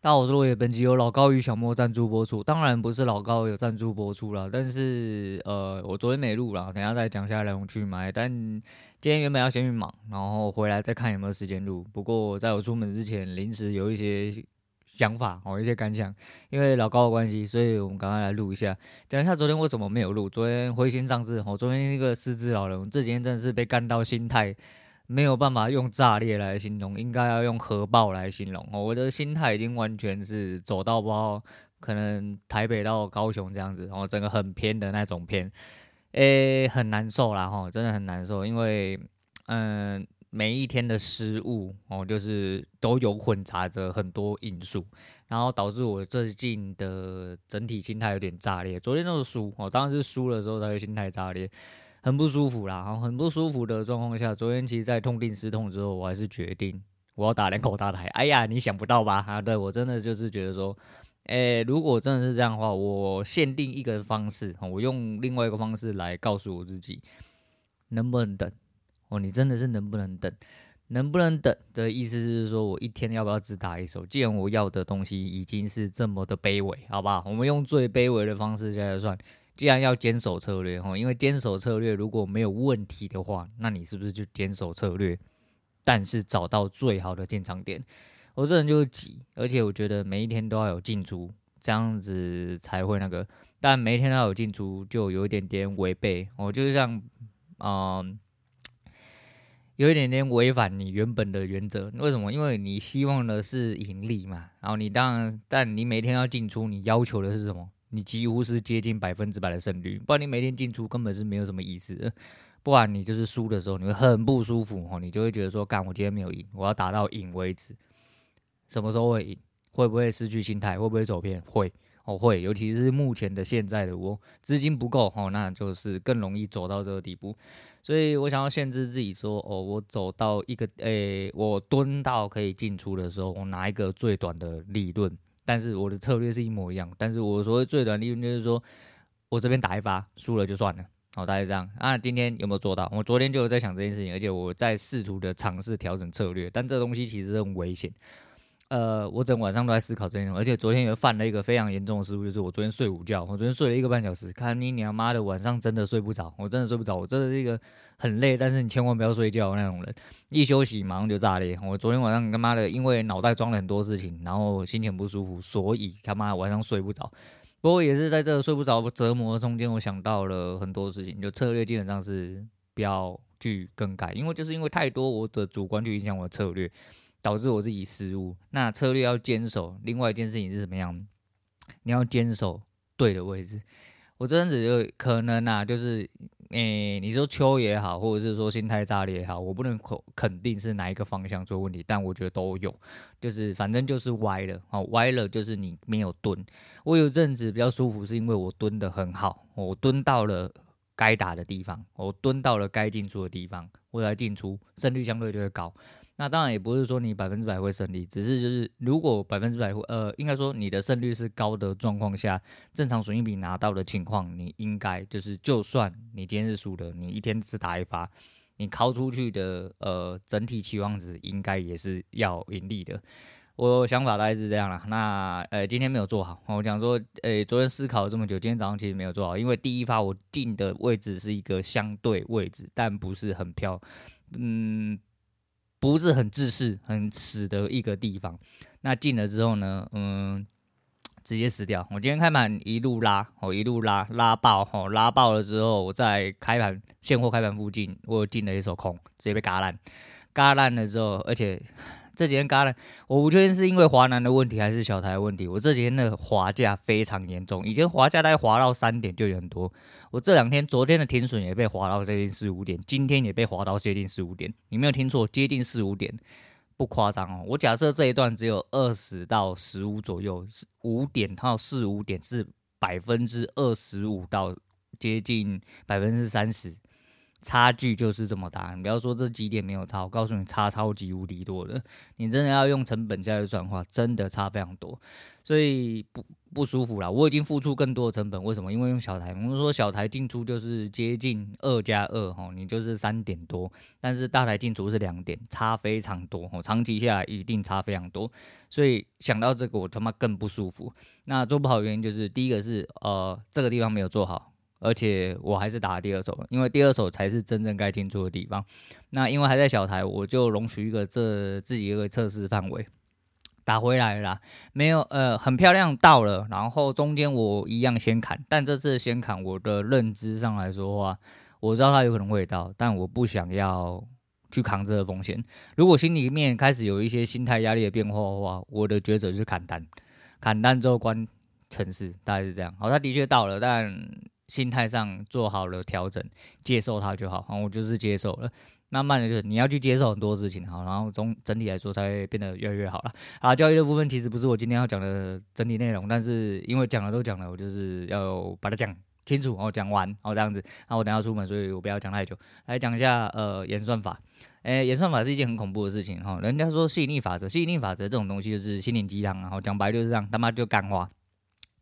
大家好，我是落叶，本集由老高与小莫赞助播出。当然不是老高有赞助播出了，但是呃，我昨天没录了，等下再讲下来我去买。但今天原本要先去忙，然后回来再看有没有时间录。不过在我出门之前，临时有一些想法哦，一些感想，因为老高的关系，所以我们赶快来录一下，讲一下昨天为什么没有录。昨天灰心丧志，我昨天一个失智老人，这几天真的是被干到心态。没有办法用炸裂来形容，应该要用核爆来形容。我的心态已经完全是走到不知道，可能台北到高雄这样子，然后整个很偏的那种偏，诶，很难受啦，哈，真的很难受，因为，嗯，每一天的失误哦，就是都有混杂着很多因素，然后导致我最近的整体心态有点炸裂。昨天那个输，我当然是输了之后才会心态炸裂。很不舒服啦，很不舒服的状况下，昨天其实，在痛定思痛之后，我还是决定我要打两口大台。哎呀，你想不到吧？啊，对，我真的就是觉得说，哎、欸，如果真的是这样的话，我限定一个方式，我用另外一个方式来告诉我自己，能不能等？哦，你真的是能不能等？能不能等的意思是说我一天要不要只打一手？既然我要的东西已经是这么的卑微，好不好？我们用最卑微的方式来算。既然要坚守策略哈，因为坚守策略如果没有问题的话，那你是不是就坚守策略？但是找到最好的进场点，我这人就是急，而且我觉得每一天都要有进出，这样子才会那个。但每一天都要有进出，就有一点点违背，我就是像，嗯、呃，有一点点违反你原本的原则。为什么？因为你希望的是盈利嘛，然后你当然，但你每天要进出，你要求的是什么？你几乎是接近百分之百的胜率，不然你每天进出根本是没有什么意思。不然你就是输的时候，你会很不舒服哦，你就会觉得说，干，我今天没有赢，我要打到赢为止。什么时候会赢？会不会失去心态？会不会走偏？会哦，会。尤其是目前的现在的我，资金不够哦，那就是更容易走到这个地步。所以我想要限制自己说，哦，我走到一个，诶、我蹲到可以进出的时候，我拿一个最短的利润。但是我的策略是一模一样，但是我所谓最短利润就是说，我这边打一发输了就算了，好，大概这样。啊，今天有没有做到？我昨天就有在想这件事情，而且我在试图的尝试调整策略，但这东西其实很危险。呃，我整晚上都在思考这件事，而且昨天也犯了一个非常严重的失误，就是我昨天睡午觉，我昨天睡了一个半小时，看你娘妈的晚上真的睡不着，我真的睡不着，我真的是一个很累，但是你千万不要睡觉那种人，一休息马上就炸裂。我昨天晚上他妈的，因为脑袋装了很多事情，然后心情不舒服，所以他妈晚上睡不着。不过也是在这个睡不着折磨中间，我想到了很多事情，就策略基本上是不要去更改，因为就是因为太多我的主观去影响我的策略。导致我自己失误，那策略要坚守。另外一件事情是什么样？你要坚守对的位置。我这样子就可能啊，就是诶、你说秋也好，或者是说心态炸裂也好，我不能肯肯定是哪一个方向出问题，但我觉得都有，就是反正就是歪了，好歪了就是你没有蹲。我有阵子比较舒服，是因为我蹲得很好，我蹲到了该打的地方，我蹲到了该进出的地方，我来进出，胜率相对就会高。那当然也不是说你百分之百会胜利，只是就是如果百分之百会，呃，应该说你的胜率是高的状况下，正常损益比拿到的情况，你应该就是就算你今天是输的，你一天只打一发，你抛出去的呃整体期望值应该也是要盈利的。我想法大概是这样啦。那呃今天没有做好，我讲说，呃昨天思考了这么久，今天早上其实没有做好，因为第一发我进的位置是一个相对位置，但不是很飘，嗯。不是很自私、很死的一个地方。那进了之后呢，嗯，直接死掉。我今天开盘一路拉，我一路拉拉爆，哦，拉爆了之后，我在开盘现货开盘附近，我进了一手空，直接被嘎烂。嘎烂了之后，而且。这几天嘎了，我不确定是因为华南的问题还是小台的问题。我这几天的滑价非常严重，以前滑价大概滑到三点就有很多。我这两天，昨天的停损也被滑到接近四五点，今天也被滑到接近四五点。你没有听错，接近四五点，不夸张哦。我假设这一段只有二十到十五左右，是五点到四五点是百分之二十五到接近百分之三十。差距就是这么大。你不要说这几点没有差，我告诉你差超级无敌多的。你真的要用成本价去算的话，真的差非常多，所以不不舒服啦。我已经付出更多的成本，为什么？因为用小台，我们说小台进出就是接近二加二哈，你就是三点多，但是大台进出是两点，差非常多哦。长期下来一定差非常多，所以想到这个我他妈更不舒服。那做不好的原因就是第一个是呃这个地方没有做好。而且我还是打第二手，因为第二手才是真正该进出的地方。那因为还在小台，我就容许一个这自己一个测试范围，打回来了啦，没有呃很漂亮到了，然后中间我一样先砍，但这次先砍我的认知上来说的话，我知道它有可能会到，但我不想要去扛这个风险。如果心里面开始有一些心态压力的变化的话，我的抉择就是砍单，砍单之后关城市，大概是这样。好，它的确到了，但。心态上做好了调整，接受它就好。然后我就是接受了，慢慢的就是你要去接受很多事情，好，然后总整体来说才会变得越来越好了。啊，交易的部分其实不是我今天要讲的整体内容，但是因为讲了都讲了，我就是要把它讲清楚，然后讲完，然后这样子。然后我等下出门，所以我不要讲太久，来讲一下呃演算法。诶，演算法是一件很恐怖的事情哈。人家说吸引力法则，吸引力法则这种东西就是心灵鸡汤，然后讲白就是这样，他妈就干话，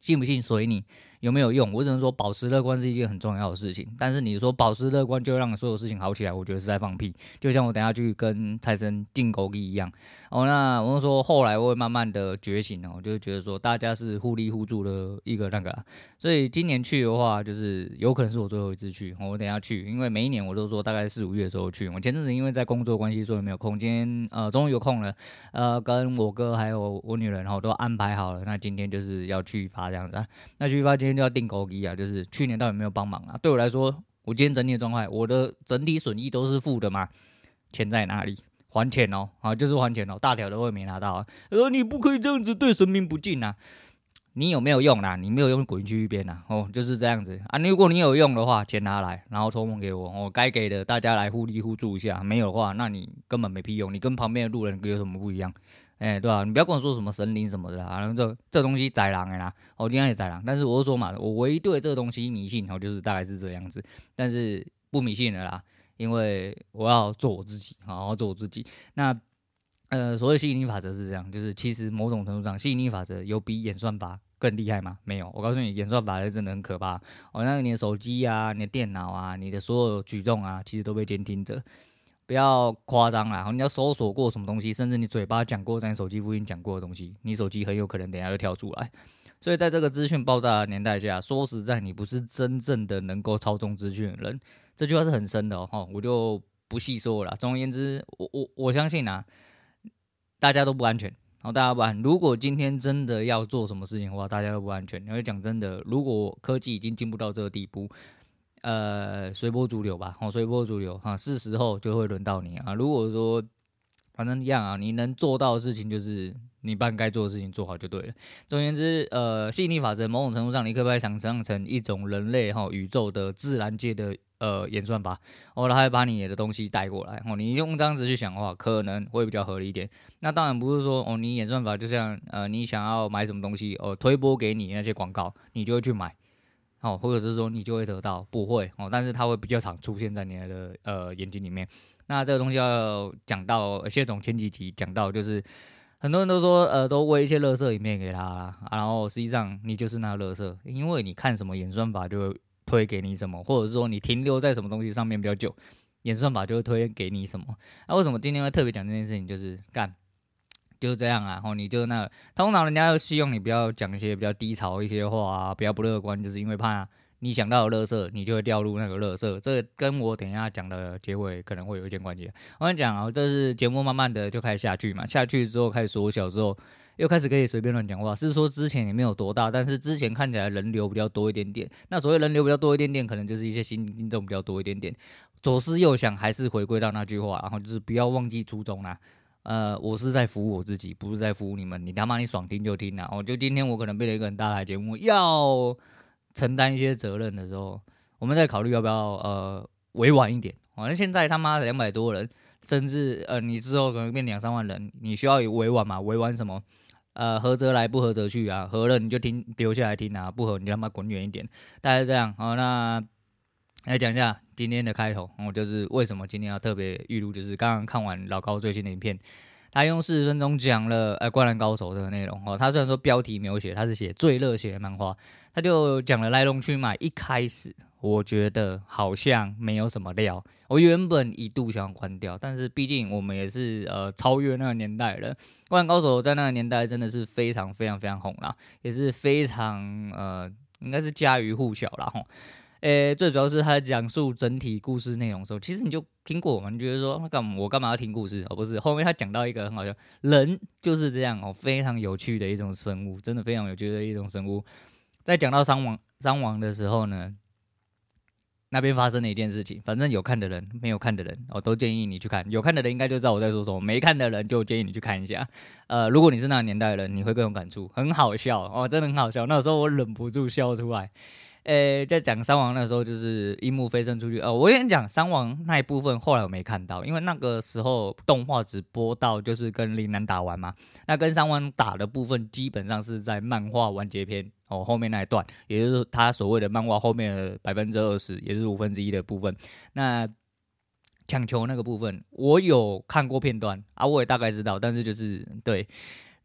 信不信随你。有没有用？我只能说保持乐观是一件很重要的事情。但是你说保持乐观就让所有事情好起来，我觉得是在放屁。就像我等下去跟财神进狗一样。哦，那我说后来我会慢慢的觉醒哦，就觉得说大家是互利互助的一个那个。所以今年去的话，就是有可能是我最后一次去。我等下去，因为每一年我都说大概四五月的时候去。我前阵子因为在工作关系，所以没有空。今天呃终于有空了，呃跟我哥还有我女人然后都安排好了。那今天就是要去发这样子啊。那去发今天就要订狗币啊，就是去年到底有没有帮忙啊？对我来说，我今天整体的状态，我的整体损益都是负的嘛？钱在哪里？还钱哦，啊，就是还钱哦，大条的我也没拿到啊。呃，你不可以这样子对神明不敬啊！你有没有用啦？你没有用，滚去一边呐！哦，就是这样子啊。如果你有用的话，钱拿来，然后托梦给我，我、哦、该给的大家来互利互助一下。没有的话，那你根本没屁用，你跟旁边的路人有什么不一样？哎、对啊，你不要跟我说什么神灵什么的啊，这这东西宰狼的啦，我今天也宰狼，但是我是说嘛，我唯一对这个东西迷信，哦，就是大概是这样子，但是不迷信了啦，因为我要做我自己，好好做我自己。那呃，所谓吸引力法则是这样，就是其实某种程度上，吸引力法则有比演算法更厉害吗？没有，我告诉你，演算法真的很可怕。哦，那你的手机啊，你的电脑啊，你的所有举动啊，其实都被监听着。不要夸张啦！你要搜索过什么东西，甚至你嘴巴讲过在你手机附近讲过的东西，你手机很有可能等下就跳出来。所以在这个资讯爆炸的年代下，说实在，你不是真正的能够操纵资讯的人。这句话是很深的哦，我就不细说了。总而言之，我我我相信啊，大家都不安全，然后大家不安。如果今天真的要做什么事情的话，大家都不安全。因为讲真的，如果科技已经进步到这个地步。呃，随波逐流吧，哦，随波逐流哈，是时候就会轮到你啊。如果说反正一样啊，你能做到的事情就是你把该做的事情做好就对了。总而言之，呃，吸引力法则某种程度上，你可不可以想象成一种人类哈宇宙的自然界的呃演算法？哦，他会把你的东西带过来哦。你用这样子去想的话，可能会比较合理一点。那当然不是说哦，你演算法就像呃，你想要买什么东西哦，推播给你那些广告，你就会去买。哦，或者是说你就会得到，不会哦，但是它会比较常出现在你的呃眼睛里面。那这个东西要讲到谢总前几集讲到，就是很多人都说呃都喂一些垃圾影片给他啦，然后实际上你就是那个垃圾，因为你看什么演算法就会推给你什么，或者是说你停留在什么东西上面比较久，演算法就会推给你什么。那为什么今天会特别讲这件事情？就是干。就是这样啊，然后你就那，通常人家又希望你不要讲一些比较低潮一些话啊，比较不乐观，就是因为怕你想到的垃圾，你就会掉入那个乐色。这个跟我等一下讲的结尾可能会有一点关系。我跟你讲啊，这是节目慢慢的就开始下去嘛，下去之后开始缩小之后，又开始可以随便乱讲话。是说之前也没有多大，但是之前看起来人流比较多一点点。那所谓人流比较多一点点，可能就是一些新听众比较多一点点。左思右想，还是回归到那句话，然后就是不要忘记初衷啦。呃，我是在服务我自己，不是在服务你们。你他妈你爽听就听啊！我就今天我可能背了一个很大的节目，要承担一些责任的时候，我们在考虑要不要呃委婉一点。反正现在他妈两百多人，甚至呃你之后可能变两三万人，你需要有委婉嘛？委婉什么？呃，合则来，不合则去啊。合了你就听，留下来听啊；不合你他妈滚远一点。大概这样。好，那来讲一下今天的开头，我就是为什么今天要特别预录，就是刚刚看完老高最新的影片，他用四十分钟讲了呃《灌篮高手》这个内容哦。他虽然说标题没有写，他是写最热血的漫画，他就讲了来龙去脉。一开始我觉得好像没有什么料，我原本一度想关掉，但是毕竟我们也是呃超越那个年代了，《灌篮高手》在那个年代真的是非常非常非常红啦，也是非常呃应该是家喻户晓啦。吼。诶、最主要是他讲述整体故事内容的时候，其实你就听过嘛？你觉得说，那干我干嘛要听故事？哦，不是，后面他讲到一个很好笑，人就是这样哦，非常有趣的一种生物，真的非常有趣的一种生物。在讲到伤亡伤亡的时候呢，那边发生了一件事情，反正有看的人，没有看的人，我都建议你去看。有看的人应该就知道我在说什么，没看的人就建议你去看一下。呃，如果你是那个年代的人，你会更有感触，很好笑哦，真的很好笑。那时候我忍不住笑出来。诶、在讲三王那时候，就是樱木飞升出去。呃，我跟你讲，三王那一部分后来我没看到，因为那个时候动画只播到就是跟林南打完嘛。那跟三王打的部分，基本上是在漫画完结篇哦后面那一段，也就是他所谓的漫画后面的百分之二十，也是五分之一的部分。那抢球那个部分，我有看过片段啊，我也大概知道，但是就是对。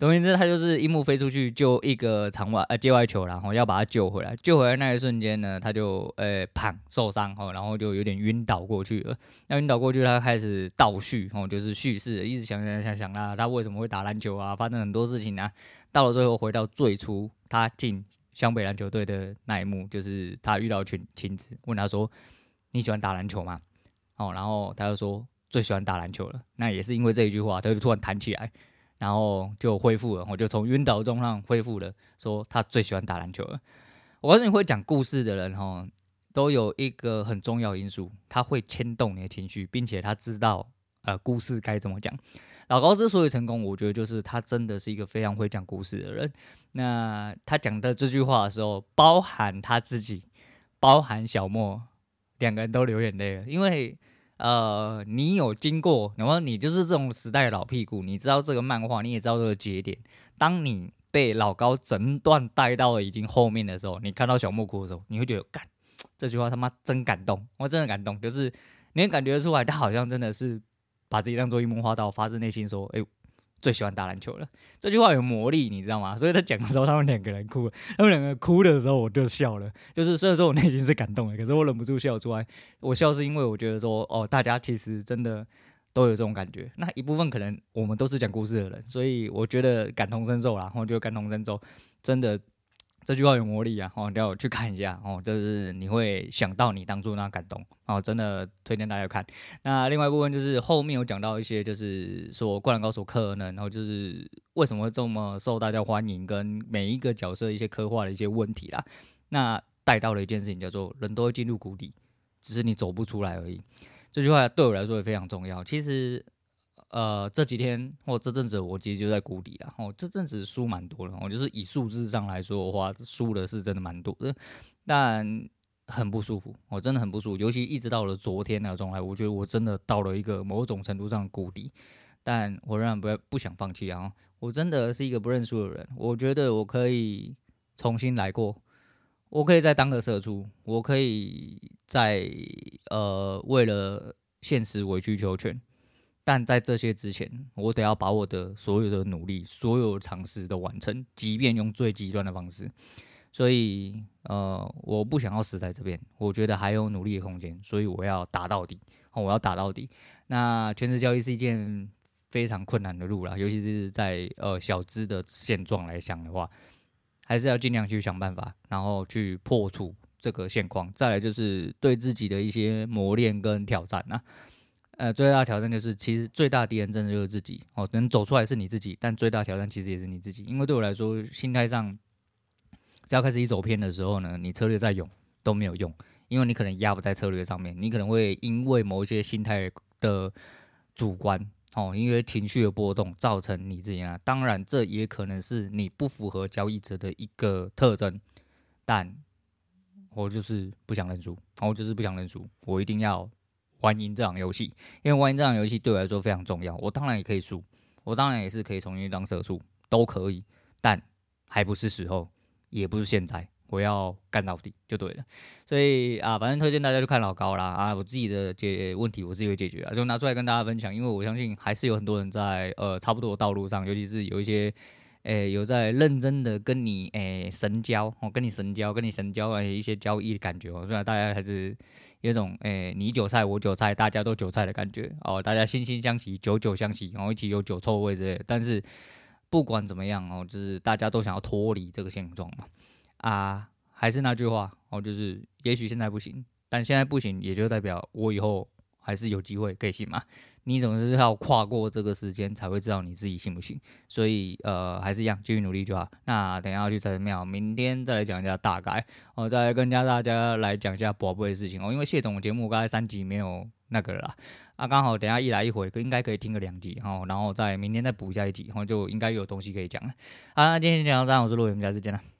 总而言之，他就是樱木飞出去救一个场外呃界外球，然后要把他救回来。救回来那一瞬间呢，他就呃胖受伤哦，然后就有点晕倒过去了。那晕倒过去，他开始倒叙哦，就是叙事，一直想想想想啊，他为什么会打篮球啊？发生很多事情啊。到了最后，回到最初他进湘北篮球队的那一幕，就是他遇到群晴子，问他说：“你喜欢打篮球吗？”哦，然后他就说最喜欢打篮球了。那也是因为这一句话，他就突然弹起来。然后就恢复了，我就从晕倒中上恢复了。说他最喜欢打篮球了。我告诉你会讲故事的人哈，都有一个很重要因素，他会牵动你的情绪，并且他知道呃故事该怎么讲。老高之所以成功，我觉得就是他真的是一个非常会讲故事的人。那他讲的这句话的时候，包含他自己，包含小莫，两个人都流眼泪了，因为。呃，你有经过，然后你就是这种时代的老屁股，你知道这个漫画，你也知道这个节点。当你被老高整段带到了已经后面的时候，你看到小木哭的时候，你会觉得，干，这句话他妈真感动，我真的感动，就是你能感觉出来，他好像真的是把自己当做一梦花到，发自内心说，哎、欸。最喜欢打篮球了，这句话有魔力，你知道吗？所以他讲的时候，他们两个人哭了，他们两个哭的时候，我就笑了。就是虽然说我内心是感动的，可是我忍不住笑出来。我笑是因为我觉得说，哦，大家其实真的都有这种感觉。那一部分可能我们都是讲故事的人，所以我觉得感同身受啦。然后就感同身受，真的。这句话有魔力啊！哦，要去看一下哦，就是你会想到你当初那感动哦，真的推荐大家看。那另外一部分就是后面有讲到一些，就是说《灌篮高手》可能，然后就是为什么这么受大家欢迎，跟每一个角色一些刻画的一些问题啦。那带到了一件事情，叫做人都会进入谷底，只是你走不出来而已。这句话对我来说也非常重要。其实。呃，这几天或这阵子，我其实就在谷底了。哦，这阵子输蛮多了。我就是以数字上来说的话，输的是真的蛮多的，但很不舒服。我真的很不舒服，尤其一直到了昨天那个状态，我觉得我真的到了一个某种程度上谷底。但我仍然不要不想放弃啊！我真的是一个不认输的人。我觉得我可以重新来过，我可以再当个社畜，我可以再呃为了现实委曲求全。但在这些之前，我得要把我的所有的努力、所有尝试都完成，即便用最极端的方式。所以，呃，我不想要死在这边，我觉得还有努力的空间，所以我要打到底。我要打到底。那全职交易是一件非常困难的路啦，尤其是在呃小资的现状来讲的话，还是要尽量去想办法，然后去破除这个现况。再来就是对自己的一些磨练跟挑战啊。呃，最大的挑战就是，其实最大敌人真的就是自己哦。能走出来是你自己，但最大挑战其实也是你自己。因为对我来说，心态上，只要开始一走偏的时候呢，你策略再勇都没有用，因为你可能压不在策略上面，你可能会因为某一些心态的主观哦，因为情绪的波动造成你自己啊。当然，这也可能是你不符合交易者的一个特征，但我就是不想认输，我就是不想认输，我一定要。玩赢这场游戏，因为玩赢这场游戏对我来说非常重要。我当然也可以输，我当然也是可以重新当社畜，都可以，但还不是时候，也不是现在。我要干到底就对了。所以啊，反正推荐大家去看老高啦啊，我自己的解问题我自己会解决啊，就拿出来跟大家分享，因为我相信还是有很多人在呃差不多的道路上，尤其是有一些。诶、有在认真的跟你诶、神交哦，跟你神交，跟你神交啊，一些交易的感觉哦。虽然大家还是有种诶、你韭菜我韭菜，大家都韭菜的感觉哦，大家惺惺相惜，久久相惜，然后一起有酒臭味之类。但是不管怎么样哦，就是大家都想要脱离这个现状嘛。啊，还是那句话哦，就是也许现在不行，但现在不行，也就代表我以后还是有机会可以行嘛。你总是要跨过这个时间才会知道你自己行不行，所以呃还是一样继续努力就好。那等下要去财神庙，明天再来讲一下大概，我、哦、再来跟大家来讲一下宝贝的事情哦。因为谢总的节目刚才三集没有那个了，啊刚好等下一来一回，应该可以听个两集哦，然后再明天再补一下一集，然后就应该有东西可以讲了。好，那今天就讲到这，我是陆伟，我们下次见了。